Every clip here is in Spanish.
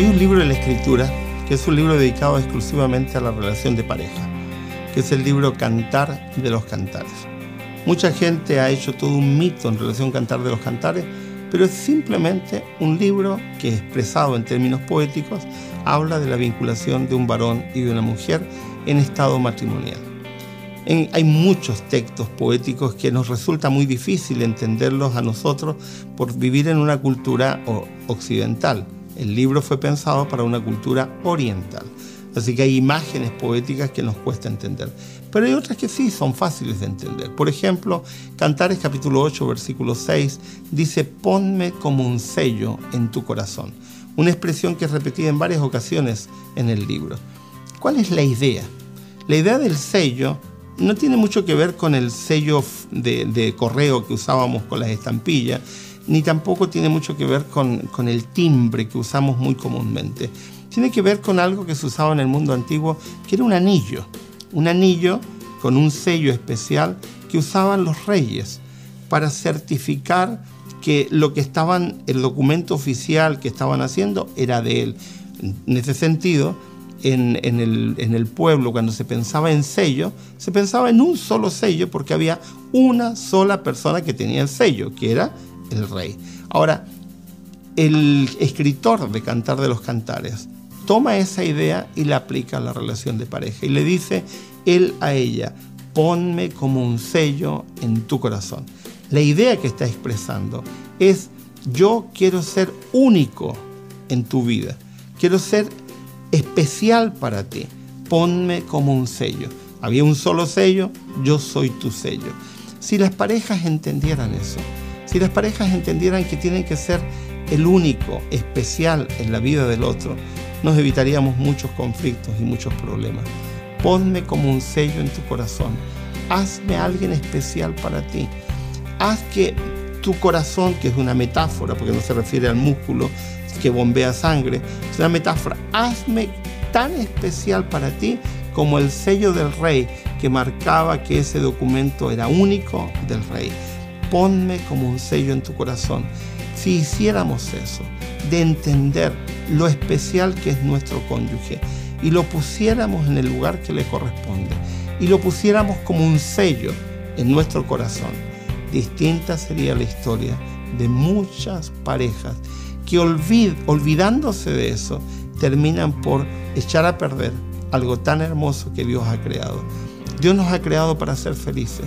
de la Escritura, que es un libro dedicado exclusivamente a la relación de pareja, que es el libro Cantar de los Cantares. Mucha gente ha hecho todo un mito en relación a Cantar de los Cantares, pero es simplemente un libro que, expresado en términos poéticos, habla de la vinculación de un varón y de una mujer en estado matrimonial. hay muchos textos poéticos que nos resulta muy difícil entenderlos a nosotros por vivir en una cultura occidental. El libro fue pensado para una cultura oriental. Así que hay imágenes poéticas que nos cuesta entender. Pero hay otras que sí son fáciles de entender. Por ejemplo, Cantares capítulo 8, versículo 6 dice, ponme como un sello en tu corazón. Una expresión que es repetida en varias ocasiones en el libro. ¿Cuál es la idea? La idea del sello no tiene mucho que ver con el sello de, de correo que usábamos con las estampillas, ni tampoco tiene mucho que ver con, con el timbre que usamos muy comúnmente. Tiene que ver con algo que se usaba en el mundo antiguo, que era un anillo. Un anillo con un sello especial que usaban los reyes para certificar que lo que estaban, el documento oficial que estaban haciendo era de él. En ese sentido, en, el, en, el, pueblo, cuando se pensaba en sello, se pensaba en un solo sello porque había una sola persona que tenía el sello, que era el rey. Ahora, el escritor de Cantar de los Cantares toma esa idea y la aplica a la relación de pareja y le dice él a ella, ponme como un sello en tu corazón. La idea que está expresando es yo quiero ser único en tu vida, quiero ser especial para ti, ponme como un sello. Había un solo sello, yo soy tu sello. Si las parejas entendieran eso, si las parejas entendieran que tienen que ser el único, especial en la vida del otro, nos evitaríamos muchos conflictos y muchos problemas. Ponme como un sello en tu corazón. Hazme alguien especial para ti. Haz que tu corazón, que es una metáfora, porque no se refiere al músculo que bombea sangre, es una metáfora. Hazme tan especial para ti como el sello del rey que marcaba que ese documento era único del rey ponme como un sello en tu corazón. Si hiciéramos eso, de entender lo especial que es nuestro cónyuge y lo pusiéramos en el lugar que le corresponde y lo pusiéramos como un sello en nuestro corazón, distinta sería la historia de muchas parejas que olvidándose de eso terminan por echar a perder algo tan hermoso que Dios ha creado. Dios nos ha creado para ser felices,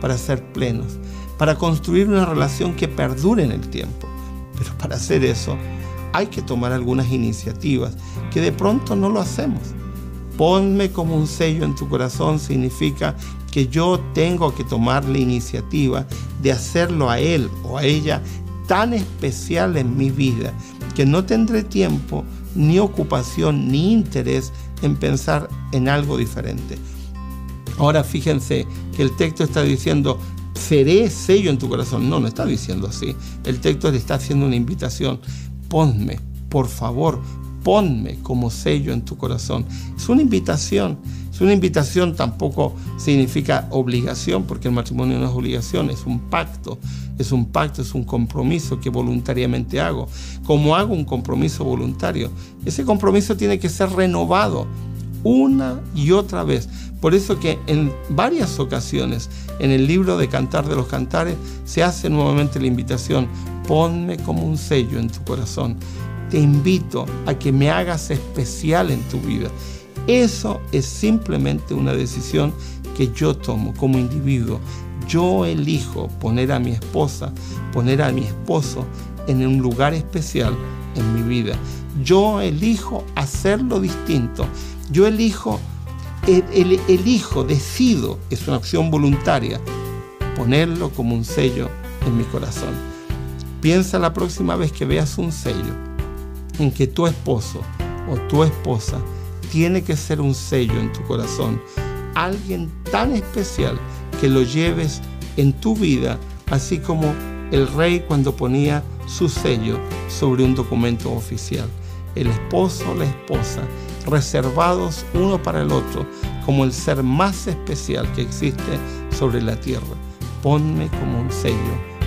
para ser plenos, para construir una relación que perdure en el tiempo. Pero para hacer eso hay que tomar algunas iniciativas que de pronto no lo hacemos. Ponme como un sello en tu corazón significa que yo tengo que tomar la iniciativa de hacerlo a él o a ella tan especial en mi vida que no tendré tiempo, ni ocupación, ni interés en pensar en algo diferente. Ahora fíjense que el texto está diciendo, seré sello en tu corazón. No, no está diciendo así. El texto le está haciendo una invitación. Ponme, por favor, ponme como sello en tu corazón. Es una invitación. Es una invitación, tampoco significa obligación, porque el matrimonio no es obligación, es un pacto. Es un pacto, es un compromiso que voluntariamente hago. Como hago un compromiso voluntario, ese compromiso tiene que ser renovado una y otra vez. Por eso que en varias ocasiones en el libro de Cantar de los Cantares se hace nuevamente la invitación, ponme como un sello en tu corazón. Te invito a que me hagas especial en tu vida. Eso es simplemente una decisión que yo tomo como individuo. Yo elijo poner a mi esposa, poner a mi esposo en un lugar especial en mi vida. Yo elijo hacerlo distinto. Yo elijo, el, elijo, decido, es una opción voluntaria, ponerlo como un sello en mi corazón. Piensa la próxima vez que veas un sello en que tu esposo o tu esposa tiene que ser un sello en tu corazón. Alguien tan especial que lo lleves en tu vida, así como el rey cuando ponía su sello sobre un documento oficial. El esposo o la esposa reservados uno para el otro, como el ser más especial que existe sobre la tierra. Ponme como un sello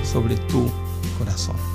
sobre tu corazón.